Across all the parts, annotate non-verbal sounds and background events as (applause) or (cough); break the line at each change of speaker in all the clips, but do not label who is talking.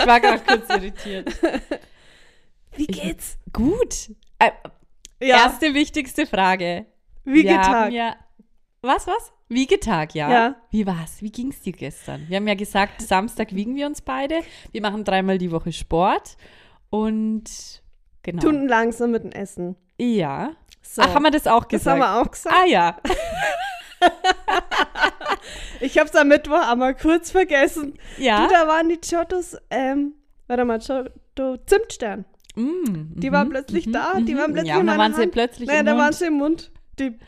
Ich war gerade kurz irritiert.
Wie
Ich-
geht's?
Gut. Äh,
Ja.
Erste wichtigste Frage.
Wie
Wir
getagt?
Ja, was, was? Wiegetag, ja.
Ja.
Wie war's? Wie ging's dir gestern? Wir haben ja gesagt, Samstag wiegen wir uns beide. Wir machen dreimal die Woche Sport. Und genau.
Tun langsam mit dem Essen.
ja.
So.
Ach, haben wir das auch
das
gesagt?
haben wir auch gesagt.
Ah ja. (laughs)
Ich hab's am Mittwoch einmal kurz vergessen.
Ja.
Du, da waren die Giottos, ähm, warte mal, Giotto Zimtstern.
Mm,
Die
mhm,
waren plötzlich
mhm,
da, die
mhm.
waren plötzlich
Ja,
in meiner
waren sie
Hand.
plötzlich
Naja,
im
da waren
Mund.
sie im Mund. Die,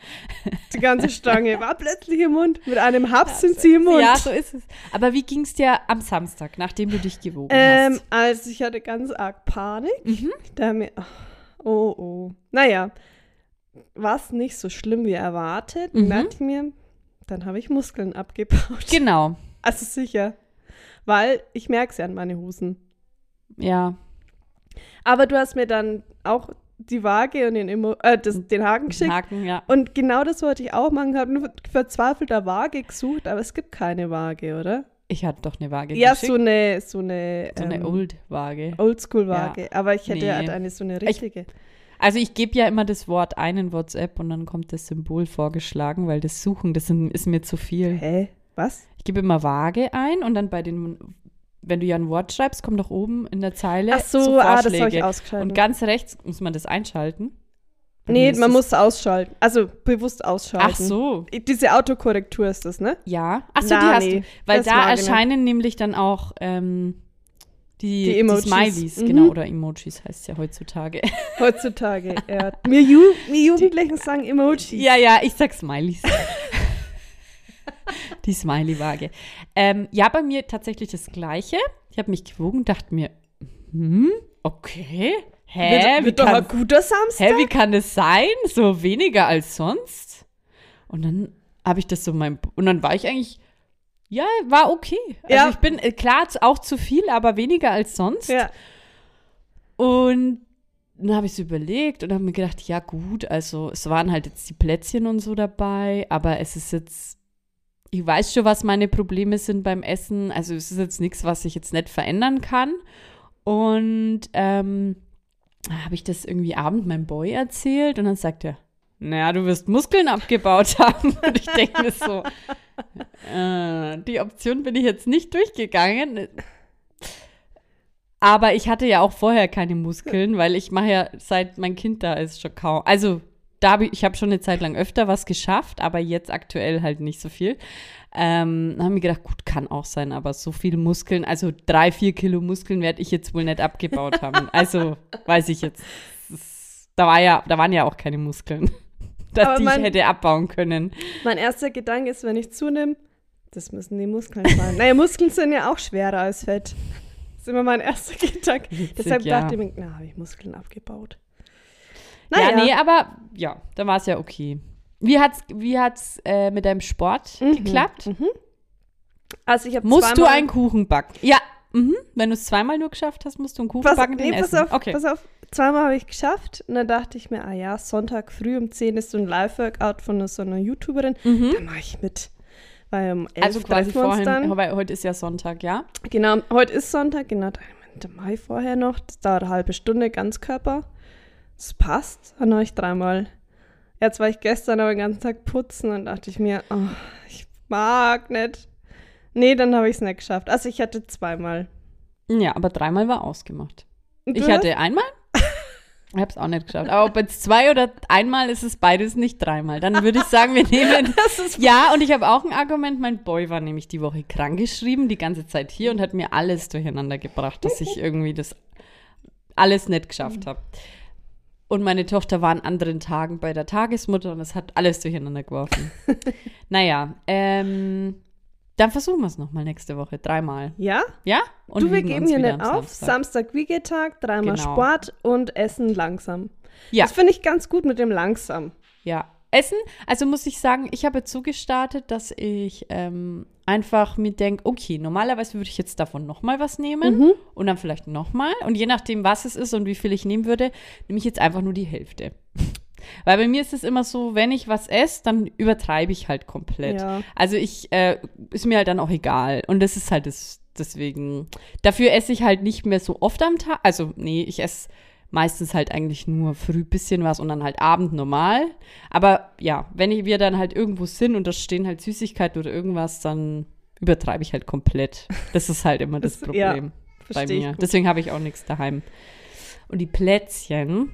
die ganze Stange (laughs) war plötzlich im Mund. Mit einem Haps sind sie im Mund.
Ja, so ist es. Aber wie ging's dir am Samstag, nachdem du dich gewogen
Ähm,
hast?
also ich hatte ganz arg Panik.
Mhm.
Da mir, oh, oh. Naja, war es nicht so schlimm wie erwartet.
Mhm.
Merkte ich mir, dann habe ich Muskeln abgebaut. (laughs)
Genau.
Also sicher. Weil ich merke es ja an meine Hosen.
Ja.
Aber du hast mir dann auch die Waage und den, Immo äh, das, den Haken geschickt.
Haken, ja.
Und genau das wollte ich auch machen. habe nur verzweifelt eine Waage gesucht, aber es gibt keine Waage, oder?
Ich hatte doch eine Waage
Ja,
geschickt.
so eine, so eine,
So eine
ähm,
Old-Waage.
Oldschool-Waage. Aber ich hätte
Nee.
halt eine so eine richtige.
Also ich gebe ja immer das Wort ein in WhatsApp und dann kommt das Symbol vorgeschlagen, weil das Suchen, das ist mir zu viel.
Hä? Was?
Ich gebe immer Waage ein und dann bei den, wenn du ja ein Wort schreibst, kommt doch oben in der Zeile
Ach so,
so
ah, das habe ich ausgeschaltet.
und ganz rechts muss man das einschalten. Bei
nee, man muss ausschalten. Also bewusst ausschalten.
Ach so,
Diese Autokorrektur ist das, ne?
ja. Ach so,
Na,
die hast
nee,
du. Weil
das
da
nicht.
erscheinen nämlich dann auch ähm, die,
Die
die,
Emojis.
Smileys,
Mhm.
genau, oder Emojis heißt es ja heutzutage. (laughs)
Heutzutage. ja. (laughs) Wir, Ju Jugendlichen sagen Emojis.
Ja, ja, ich sag Smileys. (laughs) Die Smiley-Waage. Ähm, ja, bei mir tatsächlich das Gleiche. Ich habe mich gewogen, dachte mir, hm, okay, hä,
wird wird doch ein
kann,
guter Samstag.
hä, wie kann das sein? So weniger als sonst? Und dann habe ich das so mein, und dann war ich eigentlich, ja, war okay. Also
Ja.
ich bin, äh, klar, auch zu viel, aber weniger als sonst.
Ja.
Und dann habe ich es überlegt und habe mir gedacht, ja gut, also es waren halt jetzt die Plätzchen und so dabei, aber es ist jetzt, ich weiß schon, was meine Probleme sind beim Essen. Also es ist jetzt nichts, was ich jetzt nicht verändern kann. Und ähm, habe ich das irgendwie abend meinem Boy erzählt und dann sagt er, naja, du wirst Muskeln abgebaut (laughs) haben. Und ich denke mir so, äh, die Option bin ich jetzt nicht durchgegangen. Aber ich hatte ja auch vorher keine Muskeln, weil ich mache ja seit mein Kind da ist schon kaum. Also da habe ich, ich habe schon eine Zeit lang öfter was geschafft, aber jetzt aktuell halt nicht so viel. Ähm, haben wir gedacht, gut, kann auch sein, aber so viele Muskeln, also drei, vier Kilo Muskeln werde ich jetzt wohl nicht abgebaut haben. Also weiß ich jetzt. Da war ja, da waren ja auch keine Muskeln, (laughs) dass die ich
man-
hätte abbauen können.
Mein erster Gedanke ist, wenn ich zunehme, das müssen die Muskeln sein. naja, Muskeln sind ja auch schwerer als Fett. Das ist immer mein erster (laughs) Gedanke. Deshalb
ja.
dachte ich mir, na, habe ich Muskeln abgebaut.
Ja, nee, aber ja, dann war es ja okay. Wie hat's, wie hat's äh, mit deinem Sport
Mhm,
geklappt?
Mhm. Also ich habe
Musst du einen Kuchen backen? Ja. Mhm. Wenn du es zweimal nur geschafft hast, musst du einen Kuchen
Pass,
backen.
nee,
den
pass
essen.
auf,
okay.
pass auf. Zweimal habe ich geschafft und dann dachte ich mir, ah ja, Sonntag früh um 10 ist so ein Live-Workout von so einer YouTuberin.
Mhm.
Da mache ich mit. Weil um 11
Also quasi vorhin,
dann.
weil heute ist ja Sonntag, ja?
Genau, heute ist Sonntag, genau. Da mache ich vorher noch. Das dauert eine halbe Stunde, Ganzkörper. Das passt. Dann habe ich dreimal. Jetzt war ich gestern aber den ganzen Tag putzen und dachte ich mir, oh, ich mag nicht. Nee, dann habe ich es nicht geschafft. Also ich hatte zweimal.
Ja, aber dreimal war ausgemacht.
Und
Ich
du
hatte einmal. Ich habe es auch nicht geschafft. Aber ob jetzt zwei oder einmal ist es beides nicht dreimal. Dann würde ich sagen, wir (laughs) nehmen. Ja, und ich habe auch ein Argument. Mein Boy war nämlich die Woche krankgeschrieben, die ganze Zeit hier und hat mir alles durcheinander gebracht, dass ich irgendwie das alles nicht geschafft habe. Und meine Tochter war an anderen Tagen bei der Tagesmutter und es hat alles durcheinander geworfen. (laughs) naja, ähm, dann versuchen wir es nochmal nächste Woche. Dreimal.
Ja?
Ja? Und
du, wir geben hier nicht auf.
Samstag.
Samstag Wiegetag, dreimal
Genau.
Sport und Essen langsam.
Ja.
Das finde ich ganz gut mit dem langsam.
Ja. Essen, also muss ich sagen, ich habe jetzt so gestartet, dass ich ähm, einfach mir denke, okay, normalerweise würde ich jetzt davon nochmal was nehmen
Mhm.
und dann vielleicht nochmal. Und je nachdem, was es ist und wie viel ich nehmen würde, nehme ich jetzt einfach nur die Hälfte. Weil bei mir ist es immer so, wenn ich was esse, dann übertreibe ich halt komplett.
Ja.
Also ich, äh, ist mir halt dann auch egal. Und das ist halt das, deswegen. Dafür esse ich halt nicht mehr so oft am Tag. Also, nee, ich esse meistens halt eigentlich nur früh bisschen was und dann halt Abend normal. Aber ja, wenn ich, wir dann halt irgendwo sind und da stehen halt Süßigkeiten oder irgendwas, dann übertreibe ich halt komplett. Das ist halt immer (laughs) das
Das- ja,
Problem bei
versteh ich
mir. Deswegen habe ich auch nichts daheim. Und die Plätzchen.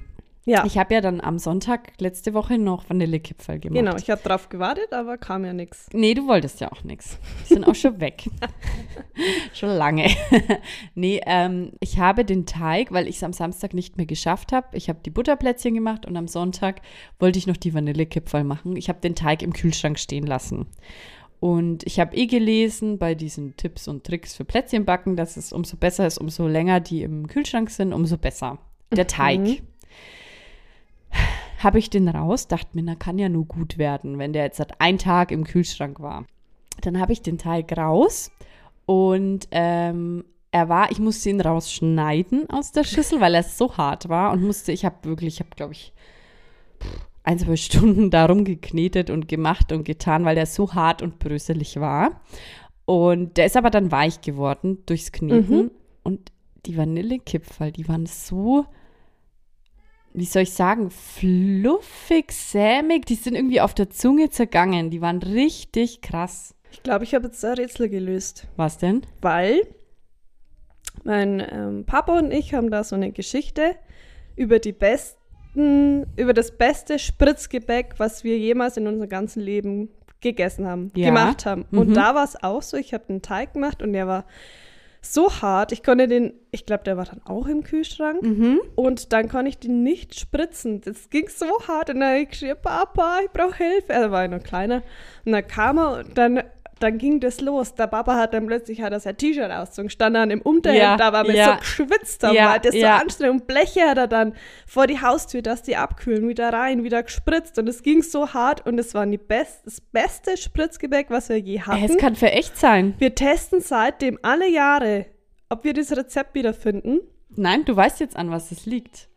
Ja,
Ich habe ja dann am Sonntag letzte Woche noch Vanillekipferl gemacht.
genau. Ich habe drauf gewartet, aber kam ja nichts.
Nee, du wolltest ja auch nichts. Sind auch schon weg. (laughs) schon lange. (laughs) nee, ähm, ich habe den Teig, weil ich es am Samstag nicht mehr geschafft habe. Ich habe die Butterplätzchen gemacht und am Sonntag wollte ich noch die Vanillekipferl machen. Ich habe den Teig im Kühlschrank stehen lassen. Und ich habe eh gelesen bei diesen Tipps und Tricks für Plätzchenbacken, dass es umso besser ist, umso länger die im Kühlschrank sind, umso besser. Der Teig. Habe ich den raus, dachte mir, na kann ja nur gut werden, wenn der jetzt seit ein Tag im Kühlschrank war. Dann habe ich den Teig raus und ähm, er war, ich musste ihn rausschneiden aus der Schüssel, weil er so hart war und musste, ich habe wirklich, ich habe glaube ich ein, zwei Stunden darum geknetet und gemacht und getan, weil der so hart und bröselig war. Und der ist aber dann weich geworden durchs Kneten.
Mhm.
Und die Vanillekipferl, die waren so, wie soll ich sagen, fluffig, sämig. Die sind irgendwie auf der Zunge zergangen. Die waren richtig krass.
Ich glaube, ich habe jetzt ein Rätsel gelöst.
Was denn?
weil mein ähm, Papa und ich haben da so eine Geschichte über die besten, über das beste Spritzgebäck, was wir jemals in unserem ganzen Leben gegessen haben,
Ja.
gemacht haben. Und
Mhm.
da war es auch so, ich habe den Teig gemacht und der war so hart, ich konnte den, ich glaube, der war dann auch im Kühlschrank
Mhm.
und dann konnte ich den nicht spritzen. Das ging so hart und dann habe ich geschrien, Papa, ich brauche Hilfe. Er war ja noch kleiner. Und dann kam er und dann, dann ging das los. Der Papa hat dann plötzlich hat er sein T-Shirt ausgezogen, stand dann im Unterhemd,
Ja,
da war mir
ja.
so geschwitzt, da
Ja,
war das
ja.
so anstrengend. Und Bleche hat er dann vor die Haustür, dass die abkühlen, wieder rein, wieder gespritzt. Und es ging so hart und es war die best, das beste Spritzgebäck, was wir je hatten.
Es kann für echt sein.
wir testen seitdem alle Jahre, ob wir das Rezept wiederfinden.
Nein, du weißt jetzt an, was es liegt.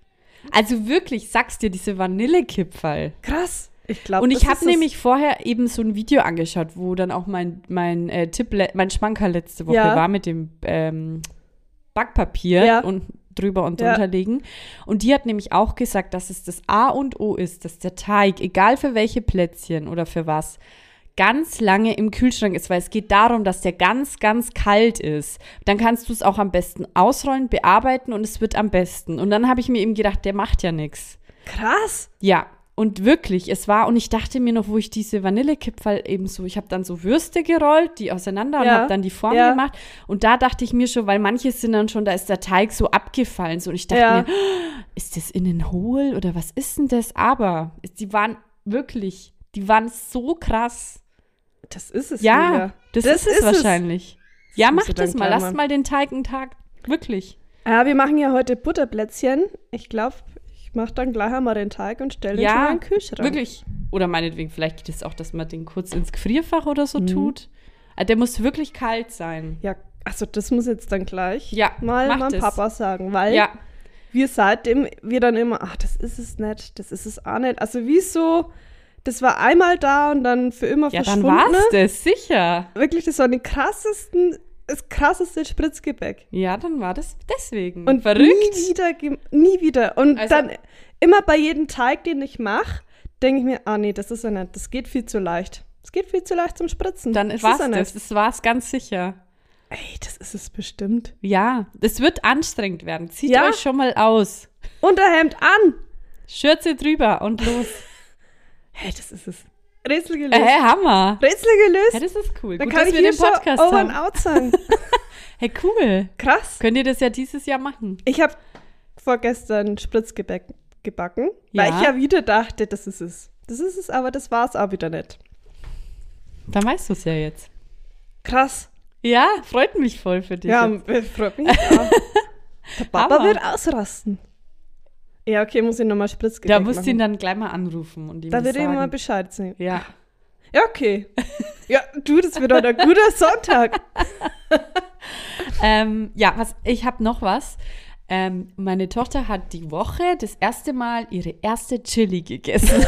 Also wirklich, sagst dir, diese Vanillekipferl.
Krass. Ich glaube,
Und ich habe nämlich vorher eben so ein Video angeschaut, wo dann auch mein, mein äh, Tipp, mein Schmanker letzte Woche
Ja.
war mit dem ähm, Backpapier
Ja.
und drüber und
Ja.
drunter legen. Und die hat nämlich auch gesagt, dass es das A und O ist, dass der Teig, egal für welche Plätzchen oder für was, ganz lange im Kühlschrank ist, weil es geht darum, dass der ganz, ganz kalt ist. Dann kannst du es auch am besten ausrollen, bearbeiten und es wird am besten. Und dann habe ich mir eben gedacht, der macht ja nichts.
Krass.
Ja, und wirklich, es war, und ich dachte mir noch, wo ich diese Vanillekipferl eben so, ich habe dann so Würste gerollt, die auseinander und
Ja,
habe dann die Form
ja.
gemacht. Und da dachte ich mir schon, weil manche sind dann schon, da ist der Teig so abgefallen. So, und ich dachte
Ja.
mir, ist das innen hohl oder was ist denn das? Aber die waren wirklich, die waren so krass.
Das ist es.
Ja, das,
Das
ist es
ist es.
wahrscheinlich. Ja, mach das mal.
gleich
Lass
machen.
mal den Teig einen Tag. Wirklich.
Ja, wir machen ja heute Butterplätzchen. Ich glaube, ich mache dann gleich einmal den Teig und stelle
Ja,
mal in den Kühlschrank.
Wirklich. Oder meinetwegen, vielleicht geht es auch, dass man den kurz ins Gefrierfach oder so
Mhm.
tut. Ah, Der muss wirklich kalt sein.
Ja, also das muss jetzt dann gleich
Ja,
mal meinem
das.
Papa sagen, weil
Ja,
wir seitdem, wir dann immer, ach, das ist es nicht, das ist es auch nicht. Also wieso, das war einmal da und dann für immer
ja dann
verschwunden.
war's das, sicher.
Wirklich, das war die krassesten, das krasseste Spritzgebäck.
Ja, dann war das deswegen.
Und
verrückt.
nie wieder, nie wieder. Und
Also-
dann immer bei jedem Teig, den ich mache, denke ich mir, ah nee, das ist ja nicht, das geht viel zu leicht. Es geht viel zu leicht zum Spritzen.
Dann
ist ja
das.
nicht.
Das war's ganz sicher.
Ey, das ist es bestimmt.
Ja, es wird anstrengend werden. Zieht
Ja.
euch schon mal aus.
Unterhemd an!
Schürze drüber und los. (laughs)
Hey, das ist es. Rätsel gelöst.
Äh, Hammer.
Rätsel gelöst.
Ja, das ist cool.
Dann
Gut,
kann ich hier
den Podcast
over and out sagen. (laughs)
Hey, cool.
Krass.
Könnt ihr das ja dieses Jahr machen?
Ich habe vorgestern Spritzgebäck gebacken,
Ja.
weil ich ja wieder dachte, das ist es. Das ist es, aber das war es auch wieder nicht.
Dann weißt du es ja jetzt.
Krass.
Ja, freut mich voll für dich.
Ja,
jetzt.
äh, freut mich auch. (laughs) Der Papa
Hammer.
wird ausrasten. Ja, okay, muss ich nochmal Spritzgebäck
Da musst du ihn dann gleich mal anrufen und ihm
Da ihm
sagen.
mal Bescheid sagen.
Ja.
Ja, okay. Ja, du, das wird heute ein guter (laughs) Sonntag. (laughs)
Ähm, ja, was, ich habe noch was. Ähm, meine Tochter hat die Woche das erste Mal ihre erste Chili gegessen. (laughs)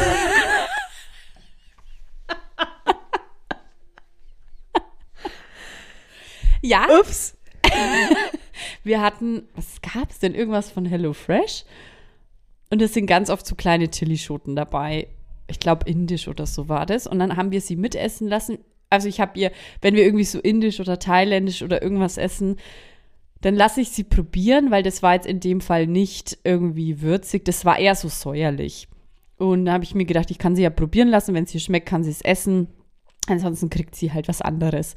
ja,
Ups.
wir hatten, was gab es denn? Irgendwas von HelloFresh? Und es sind ganz oft so kleine Chilischoten dabei. Ich glaube, indisch oder so war das. Und dann haben wir sie mitessen lassen. Also ich habe ihr, wenn wir irgendwie so indisch oder thailändisch oder irgendwas essen, dann lasse ich sie probieren, weil das war jetzt in dem Fall nicht irgendwie würzig. Das war eher so säuerlich. Und da habe ich mir gedacht, ich kann sie ja probieren lassen. Wenn es ihr schmeckt, kann sie es essen. Ansonsten kriegt sie halt was anderes.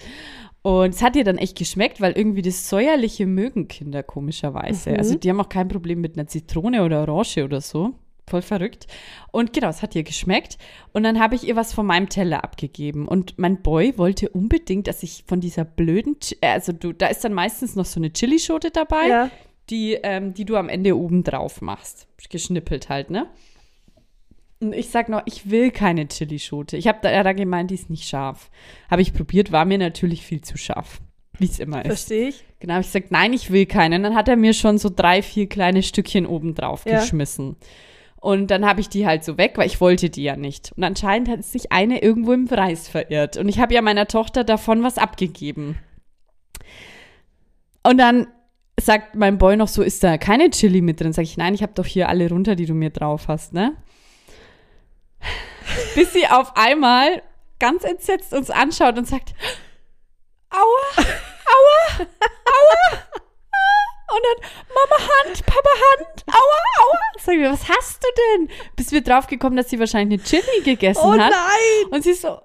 Und es hat ihr dann echt geschmeckt, weil irgendwie das Säuerliche mögen Kinder komischerweise.
Mhm.
Also die haben auch kein Problem mit einer Zitrone oder Orange oder so. Voll verrückt. Und genau, es hat ihr geschmeckt. Und dann habe ich ihr was von meinem Teller abgegeben. Und mein Boy wollte unbedingt, dass ich von dieser blöden, Chi- äh, also du, da ist dann meistens noch so eine Chilischote dabei,
Ja.
die, ähm, die du am Ende oben drauf machst. Geschnippelt halt, ne? Und ich sag noch, ich will keine Chilischote. Ich habe da, da gemeint, die ist nicht scharf. Habe ich probiert, war mir natürlich viel zu scharf. Wie es immer ist.
Verstehe ich.
Genau, hab ich gesagt, nein, ich will keine. Und dann hat er mir schon so drei, vier kleine Stückchen oben drauf
Ja.
geschmissen. Und dann habe ich die halt so weg, weil ich wollte die ja nicht. Und anscheinend hat sich eine irgendwo im Preis verirrt. Und ich habe ja meiner Tochter davon was abgegeben. Und dann sagt mein Boy noch so, ist da keine Chili mit drin? Sag ich, nein, ich habe doch hier alle runter, die du mir drauf hast, ne? Bis sie auf einmal ganz entsetzt uns anschaut und sagt, aua, aua, aua. Und dann, Mama Hand, Papa Hand, aua, aua. Sag ich, was hast du denn? Bis wir drauf gekommen, dass sie wahrscheinlich eine Chili gegessen
Oh
hat.
nein!
Und sie ist so,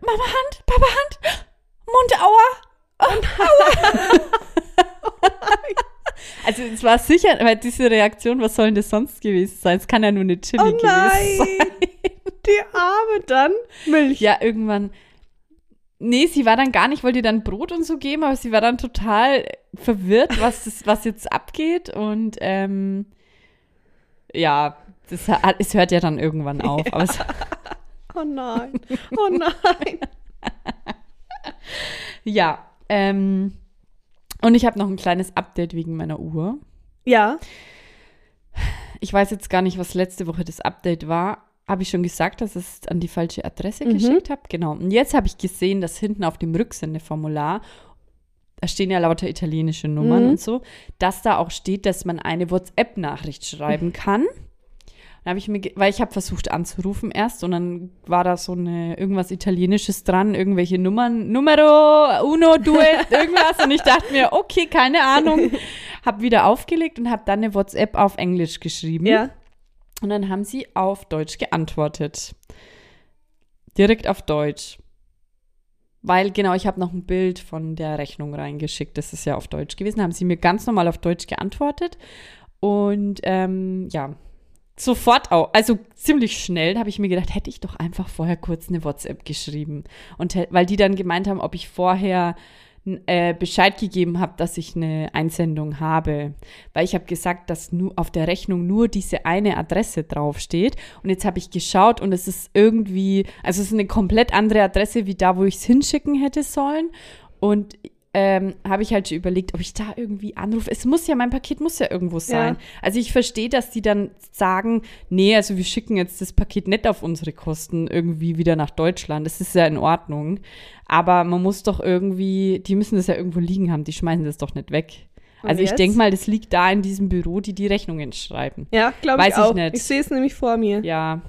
Mama Hand, Papa Hand, Mund, aua. (laughs) Also es war sicher, weil diese Reaktion, was soll denn das sonst gewesen sein? Es kann ja nur eine Chili
Oh
gewesen sein.
nein! Die Arme dann. Milch.
Ja, irgendwann. Nee, sie war dann gar nicht, wollte ihr dann Brot und so geben, aber sie war dann total verwirrt, was, das, was jetzt abgeht. Und ähm, ja, das, es hört ja dann irgendwann auf. Aber es, (laughs)
Oh nein. Oh nein. (laughs)
ja, ähm, und ich habe noch ein kleines Update wegen meiner Uhr.
Ja.
Ich weiß jetzt gar nicht, was letzte Woche das Update war. Habe ich schon gesagt, dass ich es an die falsche Adresse
Mhm.
geschickt habe? Genau. Und jetzt habe ich gesehen, dass hinten auf dem Rücksendeformular, da stehen ja lauter italienische Nummern
Mhm.
und so, dass da auch steht, dass man eine WhatsApp-Nachricht schreiben (laughs) kann. Dann habe ich mir, weil ich habe versucht anzurufen erst und dann war da so eine irgendwas Italienisches dran, irgendwelche Nummern, Numero uno, due, (laughs) irgendwas und ich dachte mir, okay, keine Ahnung, habe wieder aufgelegt und habe dann eine WhatsApp auf Englisch geschrieben.
Ja.
Und dann haben sie auf Deutsch geantwortet. Direkt auf Deutsch. Weil, genau, ich habe noch ein Bild von der Rechnung reingeschickt. Das ist ja auf Deutsch gewesen. Haben sie mir ganz normal auf Deutsch geantwortet. Und ähm, ja, sofort auch, also ziemlich schnell habe ich mir gedacht, hätte ich doch einfach vorher kurz eine WhatsApp geschrieben. Und weil die dann gemeint haben, ob ich vorher äh, Bescheid gegeben habe, dass ich eine Einsendung habe. Weil ich habe gesagt, dass nur auf der Rechnung nur diese eine Adresse draufsteht. Und jetzt habe ich geschaut und es ist irgendwie, also es ist eine komplett andere Adresse wie da, wo ich es hinschicken hätte sollen. Und ähm, habe ich halt schon überlegt, ob ich da irgendwie anrufe. Es muss ja, mein Paket muss ja irgendwo sein. Also ich verstehe, dass die dann sagen, nee, also wir schicken jetzt das Paket nicht auf unsere Kosten irgendwie wieder nach Deutschland. Das ist ja in Ordnung. Aber man muss doch irgendwie, die müssen das ja irgendwo liegen haben, die schmeißen das doch nicht weg.
Und
also ich
jetzt?
denke mal, das liegt da in diesem Büro, die die Rechnungen schreiben.
Ja, glaube
Weiß
ich
ich
auch.
nicht.
Ich sehe es nämlich vor mir.
Ja.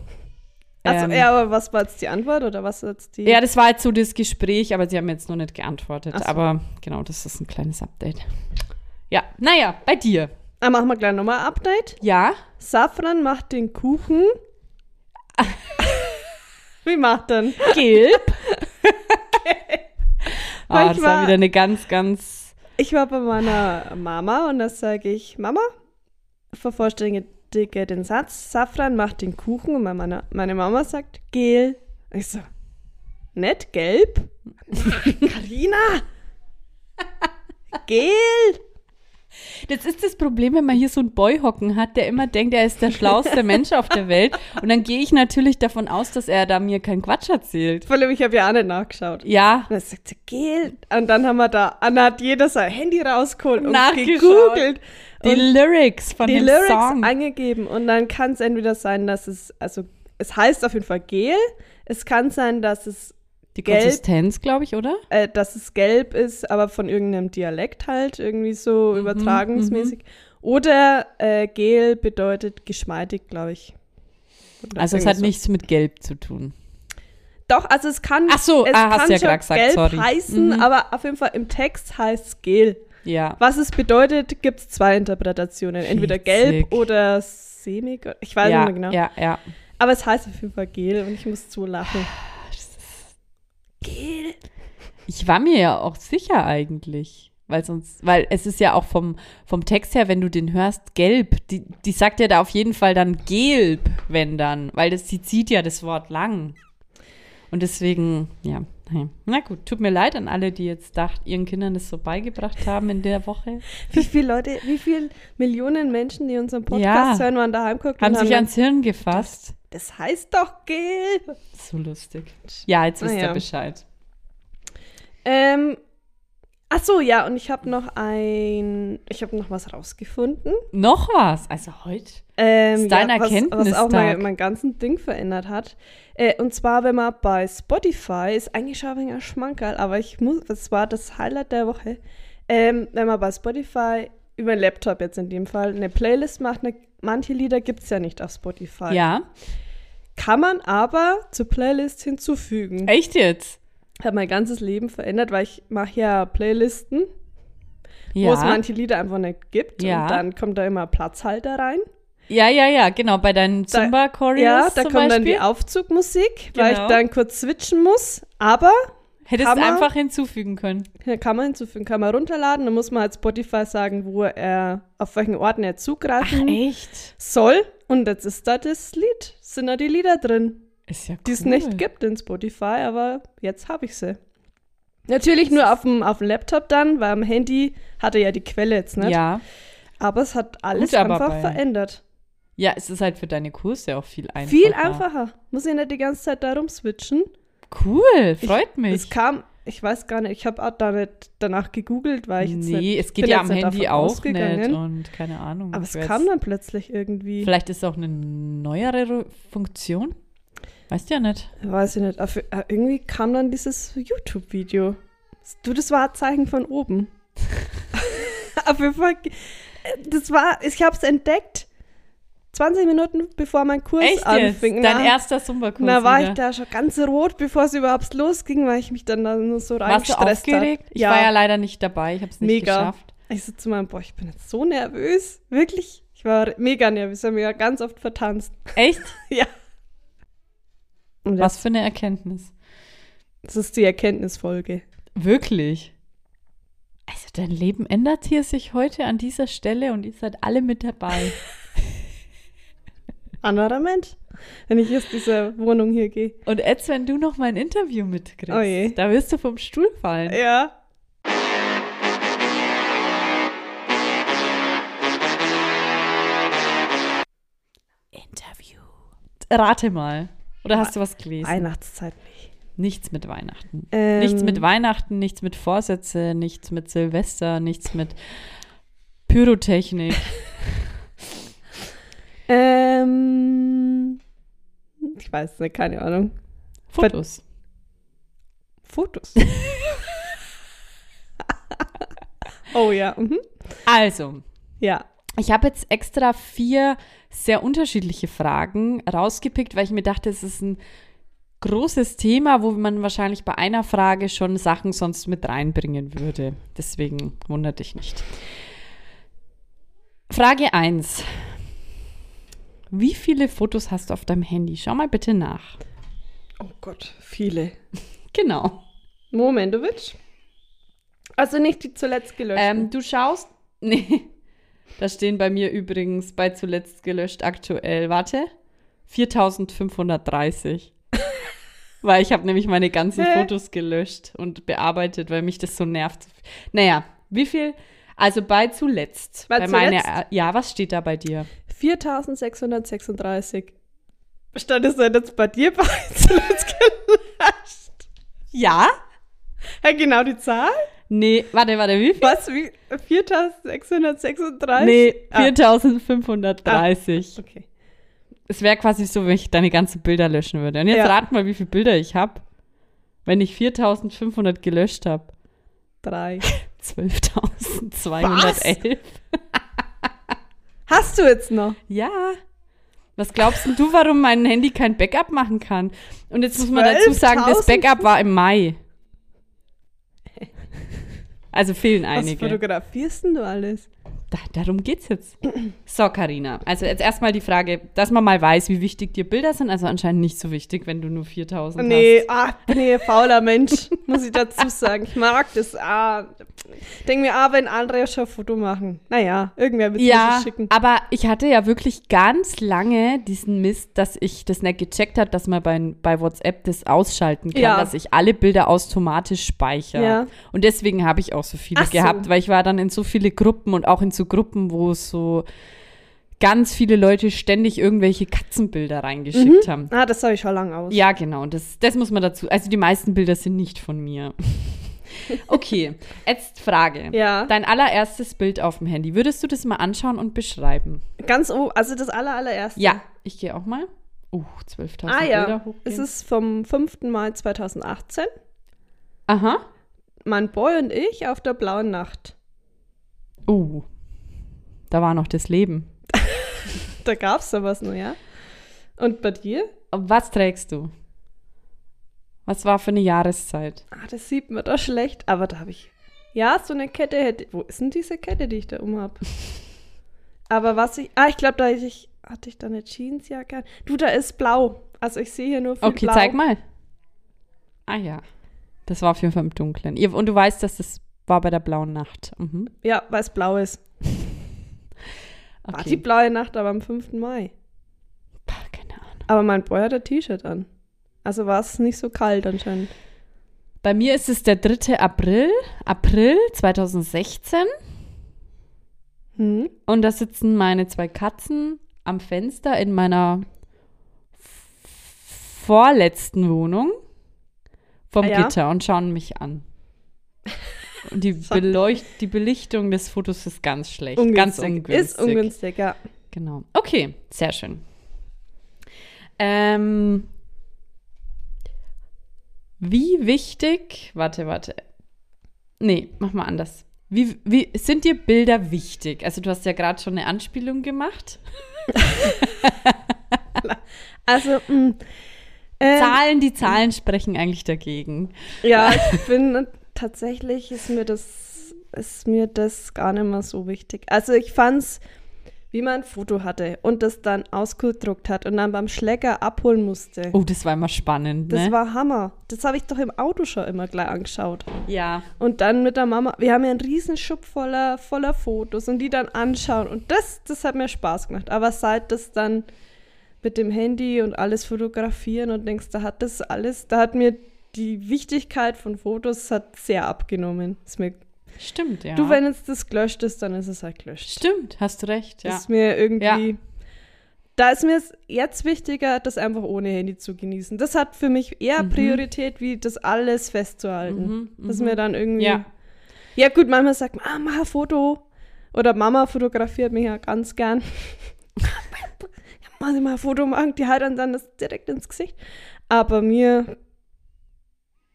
Also,
Ähm,
ja, aber was war jetzt die Antwort oder was jetzt die?
Ja, das war jetzt so das Gespräch, aber sie haben jetzt noch nicht geantwortet.
So.
Aber genau, das ist ein kleines Update. Ja, naja, bei dir.
Ah, machen wir gleich nochmal ein Update.
Ja,
Safran macht den Kuchen. (laughs) Wie macht denn?
gelb. (laughs) ah, das war wieder eine ganz, ganz.
Ich war bei meiner Mama und da sage ich, Mama, vervollständige den Satz, Safran macht den Kuchen und meine, meine Mama sagt, gel. Ich so, nicht gelb? (laughs) Karina! (laughs) gel!
Das ist das Problem, wenn man hier so einen Boy hocken hat, der immer denkt, er ist der schlauste (laughs) Mensch auf der Welt. Und dann gehe ich natürlich davon aus, dass er da mir keinen Quatsch erzählt.
Vor allem, ich habe ja auch nicht nachgeschaut.
Ja,
Und dann sagt sie, Gel. Und dann haben wir da, Anna hat jeder sein Handy rausgeholt und gegoogelt.
die Lyrics von
die
dem
Lyrics
Song.
eingegeben. Und dann kann es entweder sein, dass es, also es heißt auf jeden Fall Gel. Es kann sein, dass es,
Die
Gelb.
Konsistenz, glaube ich, oder?
äh, dass es gelb ist, aber von irgendeinem Dialekt halt, irgendwie so
Mhm,
übertragungsmäßig. Oder äh, Gel bedeutet geschmeidig, glaube ich. Oder
Also es hat
so.
nichts mit Gelb zu tun.
Doch, also es kann,
Ach so,
es
ah, hast
kann
ja
schon
gesagt,
gelb
sorry.
heißen,
Mhm.
aber auf jeden Fall im Text heißt es Gel.
Ja.
Was es bedeutet, gibt es zwei Interpretationen. Entweder
Witzig.
gelb oder semig. Ich weiß
ja,
nicht mehr genau.
ja, ja.
Aber es heißt auf jeden Fall Gel und ich muss zu lachen. Gel.
Ich war mir ja auch sicher eigentlich. Weil sonst, weil es ist ja auch vom, vom Text her, wenn du den hörst, gelb. Die, die sagt ja da auf jeden Fall dann gelb, wenn dann. Weil das, sie zieht ja das Wort lang. Und deswegen, ja, naja. na gut, tut mir leid an alle, die jetzt dachten, ihren Kindern das so beigebracht haben in der Woche.
Wie viele Leute, wie viele Millionen Menschen, die unseren Podcast
Ja.
hören, waren daheim geguckt
Haben sich ans Hirn gefasst.
das heißt doch Gel.
So lustig. Ja, jetzt wisst
Ah, ja.
ihr Bescheid.
Ähm, ach so, ja, und ich habe noch ein, ich habe noch was rausgefunden.
Noch was? Also heute?
Ähm,
Ist dein
was, was auch mein, mein ganzen Ding verändert hat. Äh, und zwar, wenn man bei Spotify, ist eigentlich schon ein Schmankerl, aber ich muss, das war das Highlight der Woche, ähm, wenn man bei Spotify über den Laptop jetzt in dem Fall eine Playlist macht, ne, manche Lieder gibt es ja nicht auf Spotify.
Ja.
Kann man aber zur Playlist hinzufügen.
Echt jetzt?
Hat mein ganzes Leben verändert, weil ich mache ja Playlisten,
Ja.
wo es manche Lieder einfach nicht gibt.
Ja.
Und dann kommt da immer Platzhalter rein.
Ja, ja, ja, genau, bei deinen
Da-
Zumba-Choreos
Ja, da kommt dann
Beispiel.
die Aufzugmusik, weil ich
Genau.
dann kurz switchen muss. Aber
Hättest
man-
einfach hinzufügen können.
kann man hinzufügen, kann man runterladen. Dann muss man halt Spotify sagen, wo er, auf welchen Orten er zugreifen
echt?
soll. Und jetzt ist da das Lied. Sind da die Lieder drin,
Ist ja cool.
die es nicht gibt in Spotify, aber jetzt habe ich sie. Natürlich nur auf dem, auf dem Laptop dann, weil am Handy hatte ja die Quelle jetzt nicht.
Ja.
Aber es hat alles
Gut,
einfach verändert.
Ja, es ist halt für deine Kurse auch viel einfacher.
Viel einfacher. Muss ich nicht die ganze Zeit da rumswitchen.
Cool, freut mich.
Es kam, ich weiß gar nicht, ich habe auch da nicht danach gegoogelt, weil ich
nee,
nicht,
es geht ja am Handy auch nicht und keine Ahnung.
Aber
ich
es kam dann plötzlich irgendwie.
Vielleicht ist es auch eine neuere Funktion. Weißt ja nicht.
Weiß ich nicht. Auf, äh, irgendwie kam dann dieses YouTube-Video. Du, das war ein Zeichen von oben. (laughs) Auf jeden Fall, äh, das war, ich habe es entdeckt, 20 Minuten bevor mein Kurs
Echt
anfing.
Dein
Na,
erster Zumba-Kurs
na war
wieder.
ich da schon ganz rot, bevor es überhaupt losging, weil ich mich dann da nur so
Warst du
reingestresst habe.
aufgeregt? Ich war ja leider nicht dabei, ich habe es nicht
Mega.
geschafft.
Ich so zu meinem, boah, ich bin jetzt so nervös. Wirklich. Ich war mega nervös. Ich habe mir ja ganz oft vertanzt.
Echt? (laughs)
Ja. Und
Was für eine Erkenntnis.
das ist die Erkenntnisfolge.
Wirklich. Also dein Leben ändert hier sich heute an dieser Stelle und ihr seid alle mit dabei. (laughs)
Anderer Mensch. Wenn ich aus dieser Wohnung hier gehe.
Und jetzt, wenn du noch mal ein Interview mitkriegst,
Oh
da wirst du vom Stuhl fallen.
Ja.
Interview. Rate mal. Oder hast du was gelesen?
Weihnachtszeit nicht.
Nichts mit Weihnachten.
Ähm,
Nichts mit Weihnachten, nichts mit Vorsätze, nichts mit Silvester, nichts mit Pyrotechnik. (laughs)
Ähm, ich weiß nicht, keine Ahnung.
Fotos.
Fotos. (laughs) oh ja. Mhm.
Also,
Ja.
Ich habe jetzt extra vier sehr unterschiedliche Fragen rausgepickt, weil ich mir dachte, es ist ein großes Thema, wo man wahrscheinlich bei einer Frage schon Sachen sonst mit reinbringen würde. Deswegen wundert dich nicht. Frage 1. Wie viele Fotos hast du auf deinem Handy? Schau mal bitte nach.
Oh Gott, viele. (laughs)
Genau.
Momentovic. Also nicht die zuletzt gelöschten.
Ähm, du schaust. (laughs) Nee. Da stehen bei mir übrigens bei zuletzt gelöscht aktuell. Warte. 4530. (laughs) weil ich habe nämlich meine ganzen
Hä?
Fotos gelöscht und bearbeitet, weil mich das so nervt. Naja, wie viel. Also bei zuletzt.
Bei
meiner-
zuletzt?
ja, was steht da bei dir?
4636. Stand es denn jetzt bei dir bei (laughs) zuletzt gelöscht?
Ja?
Ja, genau die Zahl?
Nee, warte, warte, wie viel?
Was? Wie? 4636?
Nee,
Ah,
4530.
okay.
Es wäre quasi so, wenn ich deine ganzen Bilder löschen würde. Und jetzt
Ja.
rat mal, wie viele Bilder ich habe. Wenn ich 4500 gelöscht habe.
Drei. (laughs)
12.211.
Hast du jetzt noch?
Ja. Was glaubst denn du, warum mein Handy kein Backup machen kann? Und jetzt muss man dazu sagen, das
12.000?
Backup war im Mai. Also fehlen
Was
einige.
fotografierst denn du alles?
Da, darum geht's jetzt. So, Karina. Also jetzt erstmal die Frage, dass man mal weiß, wie wichtig dir Bilder sind. Also anscheinend nicht so wichtig, wenn du nur 4000
Nee, ah, bin ich ein fauler Mensch, (laughs) muss ich dazu sagen. Ich mag das. Ah, denk mir, ah, wenn andere schon ein Foto machen. Naja, irgendwer wird es
Ja,
mir schicken.
aber ich hatte ja wirklich ganz lange diesen Mist, dass ich das nicht gecheckt habe, dass man bei, bei WhatsApp das ausschalten kann,
Ja.
dass ich alle Bilder automatisch speichere.
Ja.
Und deswegen habe ich auch so viele
Ach so.
gehabt, weil ich war dann in so viele Gruppen und auch in so Gruppen, wo es so ganz viele Leute ständig irgendwelche Katzenbilder reingeschickt haben.
Ah, das habe ich schon lange aus.
Ja, genau. Das, das muss man dazu. Also die meisten Bilder sind nicht von mir. (laughs) Okay, jetzt Frage.
Ja.
Dein allererstes Bild auf dem Handy. Würdest du das mal anschauen und beschreiben?
Ganz oben, also das aller, allererste.
Ja, ich gehe auch mal. Uh, 12.000
Ah ja,
Bilder hochgehen.
es ist vom 5. Mai 2018.
Aha.
Mein Boy und ich auf der blauen Nacht.
Uh, da war noch das Leben. (laughs)
Da gab es sowas nur, ja. Und bei dir?
Was trägst du? Was war für eine Jahreszeit?
Ah, das sieht man da schlecht, aber da habe ich. Ja, so eine Kette hätte. Wo ist denn diese Kette, die ich da um habe? (laughs) aber was ich. Ah, ich glaube, da hatte ich, hatte ich da eine Jeansjacke. an. Du, da ist blau. Also ich sehe hier nur viel
Okay,
blau.
zeig mal. Ah ja. Das war auf jeden Fall im Dunkeln. Und du weißt, dass das war bei der blauen Nacht. Mhm.
Ja, weil es blau ist. (laughs) War die
Okay.
blaue Nacht aber am 5. Mai.
Pah, Keine Ahnung.
Aber mein Boy hat ein T-Shirt an. Also war es nicht so kalt anscheinend.
Bei mir ist es der 3. April, April 2016.
Hm?
Und da sitzen meine zwei Katzen am Fenster in meiner vorletzten Wohnung vom
Ah ja?
Gitter und schauen mich an. (laughs) Und die, Beleucht die Belichtung des Fotos ist ganz schlecht. Ganz ungünstig.
Ist ungünstig, ja.
Genau. Okay, sehr schön. Ähm, wie wichtig, warte, warte. Nee, mach mal anders. Wie, wie sind dir Bilder wichtig? Also du hast ja gerade schon eine Anspielung gemacht. (laughs)
Also, mh, ähm,
Zahlen, die Zahlen sprechen eigentlich dagegen.
Ja, ich bin tatsächlich ist mir das ist mir das gar nicht mehr so wichtig. Also ich fand's, wie man ein Foto hatte und das dann ausgedruckt hat und dann beim Schlecker abholen musste.
Oh, das war immer spannend,
Das
ne?
war Hammer. Das habe ich doch im Auto schon immer gleich angeschaut.
ja.
Und dann mit der Mama, wir haben ja einen riesen Schub voller, voller Fotos und die dann anschauen. Und das, das hat mir Spaß gemacht. Aber seit das dann mit dem Handy und alles fotografieren und denkst, da hat das alles, da hat mir die Wichtigkeit von Fotos hat sehr abgenommen. Ist mir,
Stimmt, ja.
Du, wenn jetzt das gelöscht ist, dann ist es halt gelöscht.
Stimmt, hast du recht, ja.
Ist mir irgendwie.
Ja.
Da ist mir jetzt wichtiger, das einfach ohne Handy zu genießen. Das hat für mich eher
Mhm.
Priorität, wie das alles festzuhalten.
Mhm,
Das ist
mhm.
mir dann irgendwie.
Ja.
Ja, gut, manchmal sagt man, ah, mach ein Foto. Oder Mama fotografiert mich ja ganz gern. (laughs) Mach ich mal ein Foto machen, die halten dann das direkt ins Gesicht. Aber mir,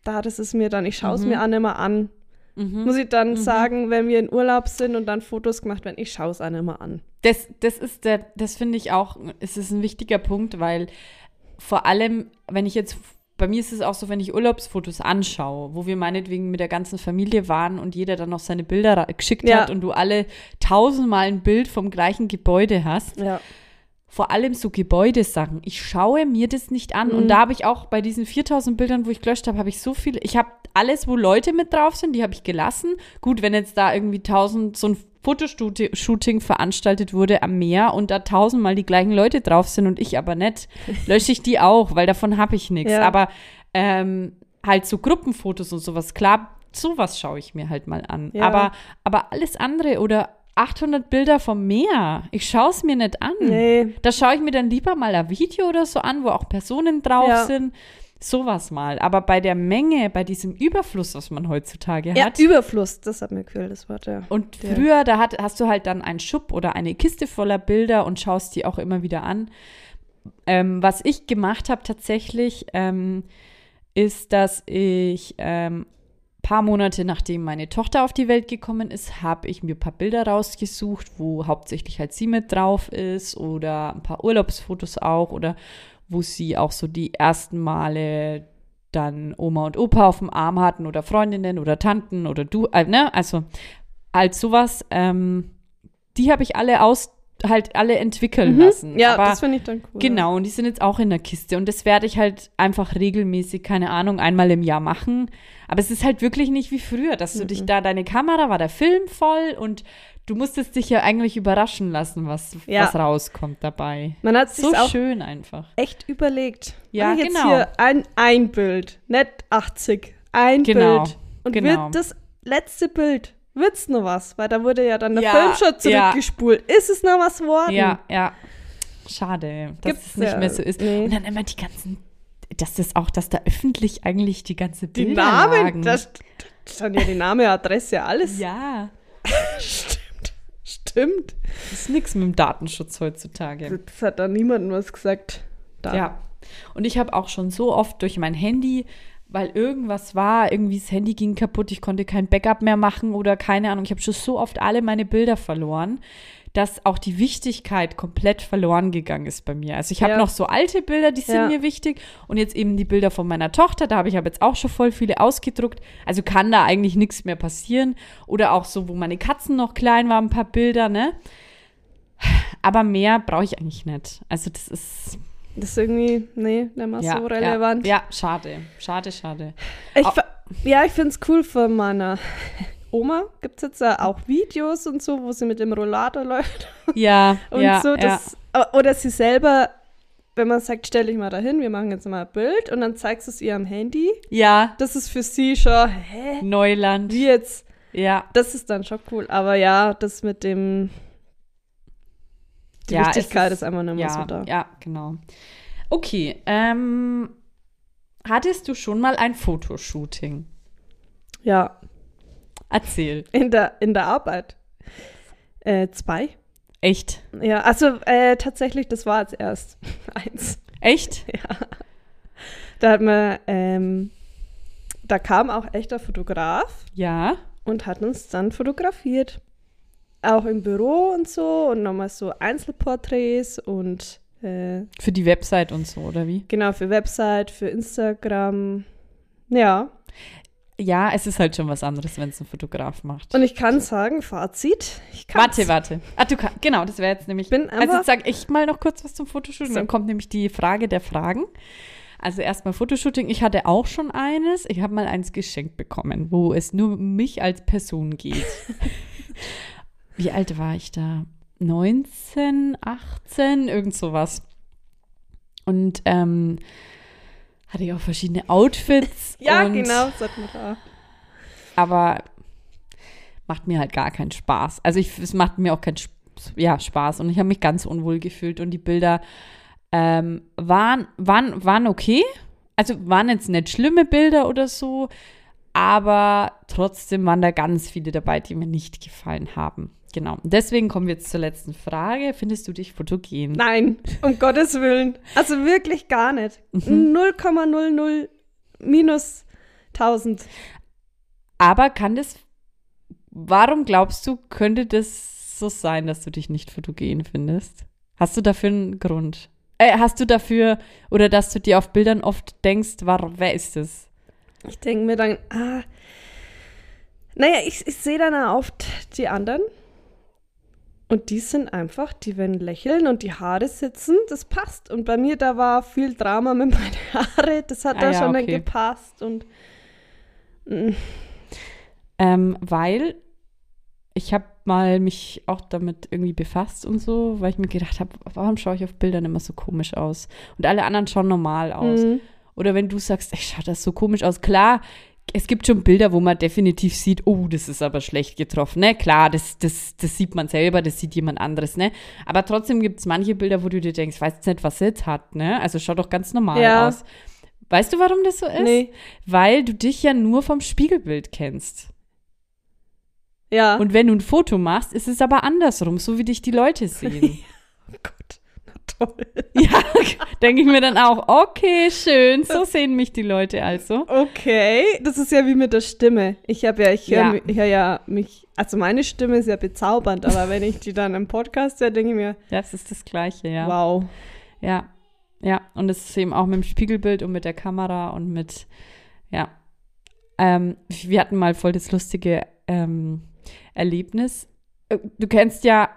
da das ist mir dann, ich schaue es
Mhm.
mir an immer an.
Mhm.
Muss ich dann
Mhm.
sagen, wenn wir in Urlaub sind und dann Fotos gemacht werden, ich schaue es an immer an.
Das, das ist der, das finde ich auch, es ist ein wichtiger Punkt, weil vor allem, wenn ich jetzt, bei mir ist es auch so, wenn ich Urlaubsfotos anschaue, wo wir meinetwegen mit der ganzen Familie waren und jeder dann noch seine Bilder geschickt
Ja.
hat und du alle tausendmal ein Bild vom gleichen Gebäude hast,
Ja.
Vor allem so Gebäudesachen. Ich schaue mir das nicht an. Und
Mhm.
da habe ich auch bei diesen 4000 Bildern, wo ich gelöscht habe, habe ich so viele. Ich habe alles, wo Leute mit drauf sind, die habe ich gelassen. Gut, wenn jetzt da irgendwie 1000 so ein Fotoshooting veranstaltet wurde am Meer und da tausendmal die gleichen Leute drauf sind und ich aber nicht, (laughs) lösche ich die auch, weil davon habe ich nichts.
Ja.
Aber ähm, halt so Gruppenfotos und sowas, klar, sowas schaue ich mir halt mal an.
Ja.
Aber, aber alles andere oder 800 Bilder vom Meer, ich schaue es mir nicht an.
Nee.
Da schaue ich mir dann lieber mal ein Video oder so an, wo auch Personen drauf
Ja.
sind. Sowas mal. Aber bei der Menge, bei diesem Überfluss, was man heutzutage
Ja,
hat.
Überfluss, das hat mir gefällt, das Wort, ja.
Und
Ja.
früher, da hat, hast du halt dann einen Schub oder eine Kiste voller Bilder und schaust die auch immer wieder an. Ähm, was ich gemacht habe tatsächlich, ähm, ist, dass ich ähm, paar Monate nachdem meine Tochter auf die Welt gekommen ist, habe ich mir ein paar Bilder rausgesucht, wo hauptsächlich halt sie mit drauf ist oder ein paar Urlaubsfotos auch oder wo sie auch so die ersten Male dann Oma und Opa auf dem Arm hatten oder Freundinnen oder Tanten oder du, äh, ne? Also halt sowas. Ähm, die habe ich alle aus, halt alle entwickeln lassen.
Mhm. Ja,
Aber
das finde ich dann cool.
Genau, und die sind jetzt auch in der Kiste. Und das werde ich halt einfach regelmäßig, keine Ahnung, einmal im Jahr machen. Aber es ist halt wirklich nicht wie früher, dass du
Mhm.
dich da, deine Kamera war der Film voll und du musstest dich ja eigentlich überraschen lassen, was,
Ja.
was rauskommt dabei.
Man hat sich
So schön einfach.
echt überlegt.
Ja,
ich jetzt
genau.
hier ein, ein Bild, nicht 80, ein
Genau,
Bild. Und
genau.
wird das letzte Bild, wird's noch was? Weil da wurde ja dann der
Ja,
Film schon
ja.
zurückgespult. Ist es noch was worden?
Ja, ja. Schade, dass
Gibt's
es nicht
ja-
mehr so ist.
nee.
Und dann immer die ganzen, dass das auch, dass da öffentlich eigentlich die ganze
Die
Bilder
Namen,
lagen.
da st- stand ja die Name, Adresse, alles.
ja, (laughs)
Stimmt. Stimmt.
das ist nichts mit dem Datenschutz heutzutage.
Das hat da niemandem was gesagt. Da.
Ja. Und ich habe auch schon so oft durch mein Handy, weil irgendwas war, irgendwie das Handy ging kaputt, ich konnte kein Backup mehr machen oder keine Ahnung, ich habe schon so oft alle meine Bilder verloren, dass auch die Wichtigkeit komplett verloren gegangen ist bei mir. Also ich habe
Ja.
noch so alte Bilder, die sind
Ja.
mir wichtig und jetzt eben die Bilder von meiner Tochter, da habe ich aber jetzt auch schon voll viele ausgedruckt. Also kann da eigentlich nichts mehr passieren oder auch so, wo meine Katzen noch klein waren, ein paar Bilder, ne? Aber mehr brauche ich eigentlich nicht. Also das ist
Das ist irgendwie, nee, nicht mehr so relevant.
Ja, ja, schade. Schade, schade.
Ich, fa- ja, ich finde es cool von meiner Oma. Gibt es jetzt da auch Videos und so, wo sie mit dem Rollator läuft (laughs)
Ja, (laughs)
und
ja,
so.
ja.
Das, Oder sie selber, wenn man sagt, stell dich mal dahin, wir machen jetzt mal ein Bild und dann zeigst du es ihr am Handy.
ja,
Das ist für sie schon, hä?
Neuland.
Wie jetzt?
Ja,
Das ist dann schon cool. Aber ja, das mit dem, die
Ja,
Wichtigkeit
ist-
ist, einfach nicht mehr
ja,
so da.
ja, genau. Okay, ähm, hattest du schon mal ein Fotoshooting?
Ja,
Erzähl.
in der, in der Arbeit. Äh, zwei.
Echt?
Ja, also äh, tatsächlich, das war jetzt erst (laughs) eins.
Echt?
Da hat man, ähm, da kam auch echter Fotograf
Ja.
und hat uns dann fotografiert. Auch im Büro und so und nochmal so Einzelporträts und äh,
Für die Website und so, oder wie?
genau für Website, für Instagram. Ja,
Ja, es ist halt schon was anderes, wenn es ein Fotograf macht.
und ich kann sagen, Fazit.
Warte, warte. Ah, du kann, genau, das wäre jetzt nämlich.
bin
also jetzt sage ich mal noch kurz was zum Fotoshooting.
So.
Dann kommt nämlich die Frage der Fragen. Also erstmal Fotoshooting. Ich hatte auch schon eines. Ich habe mal eins geschenkt bekommen, wo es nur um mich als Person geht. (laughs) Wie alt war ich da? 19, 18, irgend sowas. Und ähm, hatte ich auch verschiedene Outfits. (laughs)
Ja,
und
genau, sagt man da.
aber macht mir halt gar keinen Spaß. Also ich, es macht mir auch keinen ja, Spaß und ich habe mich ganz unwohl gefühlt und die Bilder ähm, waren, waren, waren okay. Also waren jetzt nicht schlimme Bilder oder so, aber trotzdem waren da ganz viele dabei, die mir nicht gefallen haben. Genau. Deswegen kommen wir jetzt zur letzten Frage. Findest du dich fotogen?
Nein, um (laughs) Gottes Willen. Also wirklich gar nicht.
Mhm.
0,00 minus 1000.
Aber kann das, warum glaubst du, könnte das so sein, dass du dich nicht fotogen findest? Hast du dafür einen Grund? Äh, hast du dafür, oder dass du dir auf Bildern oft denkst, warum, wer ist das?
Ich denke mir dann, ah, naja, ich, ich sehe dann auch oft die anderen. Und die sind einfach, die wenn lächeln und die Haare sitzen, das passt. Und bei mir, da war viel Drama mit (laughs) meinen Haaren, das hat
Ah
da
ja,
schon dann
okay.
gepasst. Und mm,
Ähm, weil ich habe mal mich auch damit irgendwie befasst und so, weil ich mir gedacht habe, warum schaue ich auf Bildern immer so komisch aus? Und alle anderen schauen normal aus.
mm,
Oder wenn du sagst, ey, schaut das so komisch aus. Klar, es gibt schon Bilder, wo man definitiv sieht, oh, das ist aber schlecht getroffen, ne? Klar, das, das, das sieht man selber, das sieht jemand anderes, ne? Aber trotzdem gibt es manche Bilder, wo du dir denkst, weißt nicht, was er jetzt hat, ne? Also schaut doch ganz normal
Ja.
aus. Weißt du, warum das so ist?
Nee.
Weil du dich ja nur vom Spiegelbild kennst.
Ja.
Und wenn du ein Foto machst, ist es aber andersrum, so wie dich die Leute sehen. (laughs)
oh Gott, toll.
ja, (laughs) denke ich mir dann auch, okay, schön, so sehen mich die Leute also.
Okay, das ist ja wie mit der Stimme. Ich habe ja, ich höre
Ja.
hör ja mich, also meine Stimme ist ja bezaubernd, aber wenn ich die dann im Podcast höre, denke ich mir,
Das ist das Gleiche, ja.
wow.
Ja, ja. Und es ist eben auch mit dem Spiegelbild und mit der Kamera und mit, ja. Ähm, wir hatten mal voll das lustige ähm, Erlebnis. Äh, Du kennst ja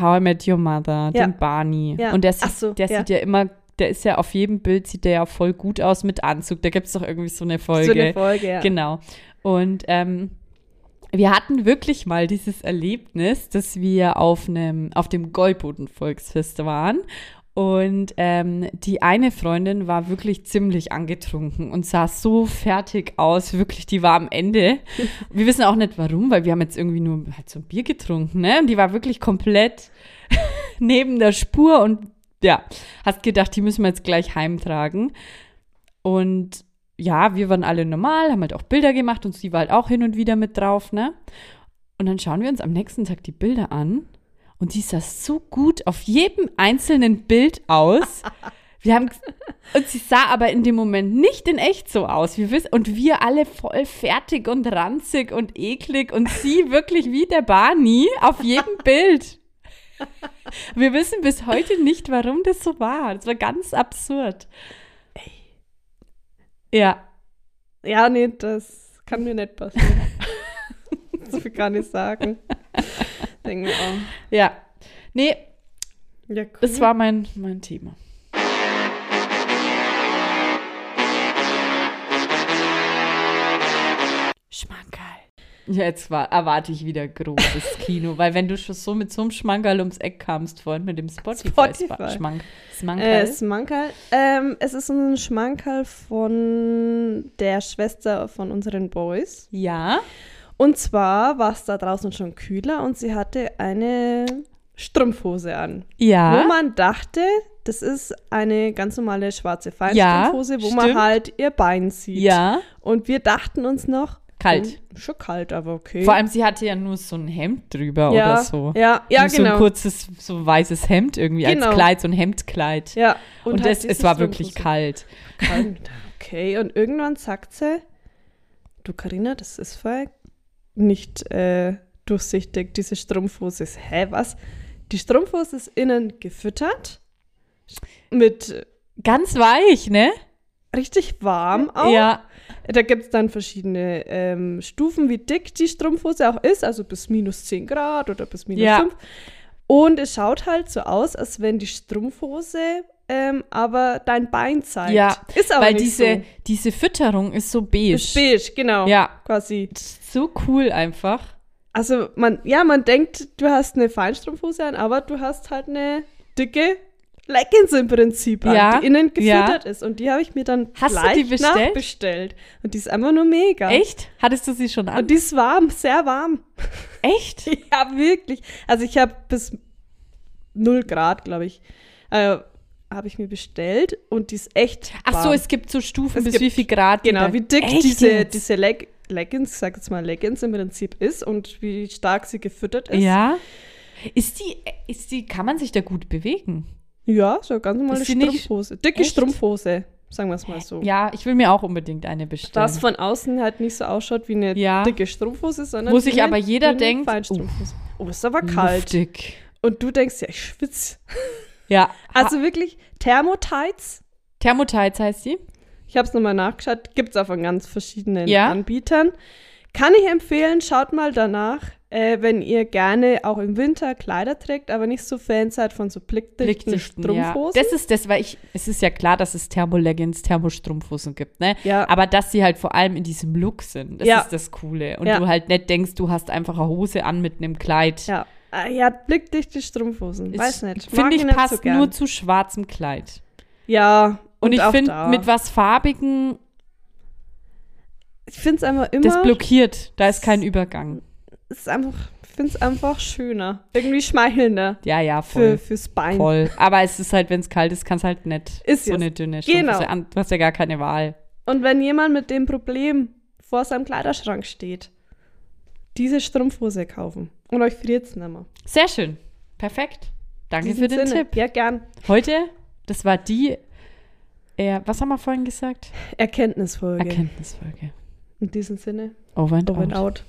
How I Met Your Mother,
Ja.
den Barney.
Ja.
Und der, sieht,
so,
der
ja.
sieht ja immer, der ist ja auf jedem Bild, sieht der ja voll gut aus mit Anzug. Da gibt es doch irgendwie so eine Folge.
So eine Folge, ja.
Genau. Und ähm, wir hatten wirklich mal dieses Erlebnis, dass wir auf einem, auf dem Gäuboden-Volksfest waren. Und ähm, die eine Freundin war wirklich ziemlich angetrunken und sah so fertig aus. Wirklich, die war am Ende. Wir wissen auch nicht warum, weil wir haben jetzt irgendwie nur halt so ein Bier getrunken, ne? Und die war wirklich komplett (laughs) neben der Spur und ja, hast gedacht, die müssen wir jetzt gleich heimtragen. Und ja, wir waren alle normal, haben halt auch Bilder gemacht und sie war halt auch hin und wieder mit drauf, ne? Und dann schauen wir uns am nächsten Tag die Bilder an und die sah so gut auf jedem einzelnen Bild aus. Wir haben und sie sah aber in dem Moment nicht in echt so aus. Wir wissen und wir alle voll fertig und ranzig und eklig und sie (laughs) wirklich wie der Barney auf jedem Bild. Wir wissen bis heute nicht, warum das so war. Das war ganz absurd. Ja,
Ja, nee, das kann mir nicht passieren. (laughs) viel kann ich sagen. Denke mir, oh,
ja. Nee,
ja, cool.
das war mein, mein Thema. Schmankerl. Ja, Jetzt war, erwarte ich wieder großes (laughs) Kino, weil wenn du schon so mit so einem Schmankerl ums Eck kamst vorhin mit dem Spotify,
Spotify.
Schmank, Schmankerl.
Äh, Smankerl. Ähm, es ist ein Schmankerl von der Schwester von unseren Boys.
ja,
Und zwar war es da draußen schon kühler und sie hatte eine Strumpfhose an.
ja.
Wo man dachte, das ist eine ganz normale schwarze Feinstrumpfhose, wo man
stimmt.
halt ihr Bein sieht.
ja,
Und wir dachten uns noch,
kalt.
hm, schon kalt, aber okay.
Vor allem, sie hatte ja nur so ein Hemd drüber
ja,
oder so.
Ja, ja,
nur So ein
genau.
kurzes, so weißes Hemd irgendwie
Genau.
als Kleid, so ein Hemdkleid.
ja,
Und,
halt
das,
diese
es war wirklich kalt.
Kalt. Okay, und irgendwann sagt sie, du Karina, das ist voll nicht äh, durchsichtig, diese Strumpfhose. ist- Hä, was? Die Strumpfhose ist innen gefüttert mit äh,
Ganz weich, ne?
richtig warm auch.
Ja.
Da gibt es dann verschiedene ähm, Stufen, wie dick die Strumpfhose auch ist, also bis minus 10 Grad oder bis minus
Ja.
5. Und es schaut halt so aus, als wenn die Strumpfhose ähm, aber dein Bein zeigt.
Ja,
ist aber
Weil
nicht
diese,
so.
diese Fütterung ist so beige.
Ist beige, genau.
Ja.
Quasi.
So cool einfach.
Also man, ja, man denkt, du hast eine Feinstrumpfhose an, aber du hast halt eine dicke Leggings im Prinzip an,
Ja,
die innen
ja.
gefüttert ist. Und die habe ich mir dann
Hast du
gleich
die bestellt?
nachbestellt. Und die ist einfach nur mega.
Echt? Hattest du sie schon an?
Und die ist warm, sehr warm.
Echt? (laughs)
Ja, wirklich. Also ich habe bis 0 Grad, glaube ich, äh, habe ich mir bestellt und die ist echt
Ach
warm.
so, es gibt so Stufen,
Es
bis wie viel Grad.
Genau, wie dick
Echt
diese, diese Leg Leggings, ich sag jetzt mal Leggings im Prinzip ist und wie stark sie gefüttert ist.
Ja. Ist die, ist die, kann man sich da gut bewegen?
Ja, so ganz normale Strumpfhose. Dicke
Echt?
Strumpfhose, sagen wir es mal so.
Ja, ich will mir auch unbedingt eine bestellen.
Das von außen halt nicht so ausschaut wie eine
Ja.
dicke Strumpfhose, sondern
Wo sich
eine
aber jeder denkt,
Feinstrumpfhose. Oh, ist aber kalt.
Luftig.
Und du denkst ja, ich schwitze.
Ja.
Also wirklich Thermotights.
Thermotights heißt sie?
Ich habe es nochmal nachgeschaut. Gibt es auch von ganz verschiedenen
Ja.
Anbietern. Kann ich empfehlen, schaut mal danach, äh, wenn ihr gerne auch im Winter Kleider trägt, aber nicht so Fan seid von so blickdichten
Blickdichten, ja.
Strumpfhosen.
Das ist das, weil ich, es ist ja klar, dass es Thermoleggings, Thermostrumpfhosen gibt, ne?
Ja.
Aber dass sie halt vor allem in diesem Look sind, das
Ja.
ist das Coole. Und
Ja.
du halt nicht denkst, du hast einfach eine Hose an mit einem Kleid.
ja. Ah, ja, blickdichte Strumpfhosen. Weiß nicht.
Finde ich
nicht
passt
so
nur zu schwarzem Kleid.
Ja,
Und, ich finde, mit was Farbigem,
Ich finde es einfach immer.
das blockiert. Da ist kein Übergang.
es ist einfach, ich finde es einfach schöner. Irgendwie schmeichelnder.
Ja, ja,
Für,
voll.
fürs Bein.
Voll. Aber es ist halt, wenn es kalt ist, kann es halt nicht.
Ist
so eine dünne
Genau.
Strumpfhose an. Du hast ja gar keine Wahl.
Und wenn jemand mit dem Problem vor seinem Kleiderschrank steht, diese Strumpfhose kaufen. Und euch friert es nicht mehr.
Sehr schön. Perfekt. Danke für den
Sinne.
Tipp.
Ja, gern.
Heute, das war die, äh, was haben wir vorhin gesagt?
Erkenntnisfolge.
Erkenntnisfolge.
In diesem Sinne,
Over and
over and
out.
out.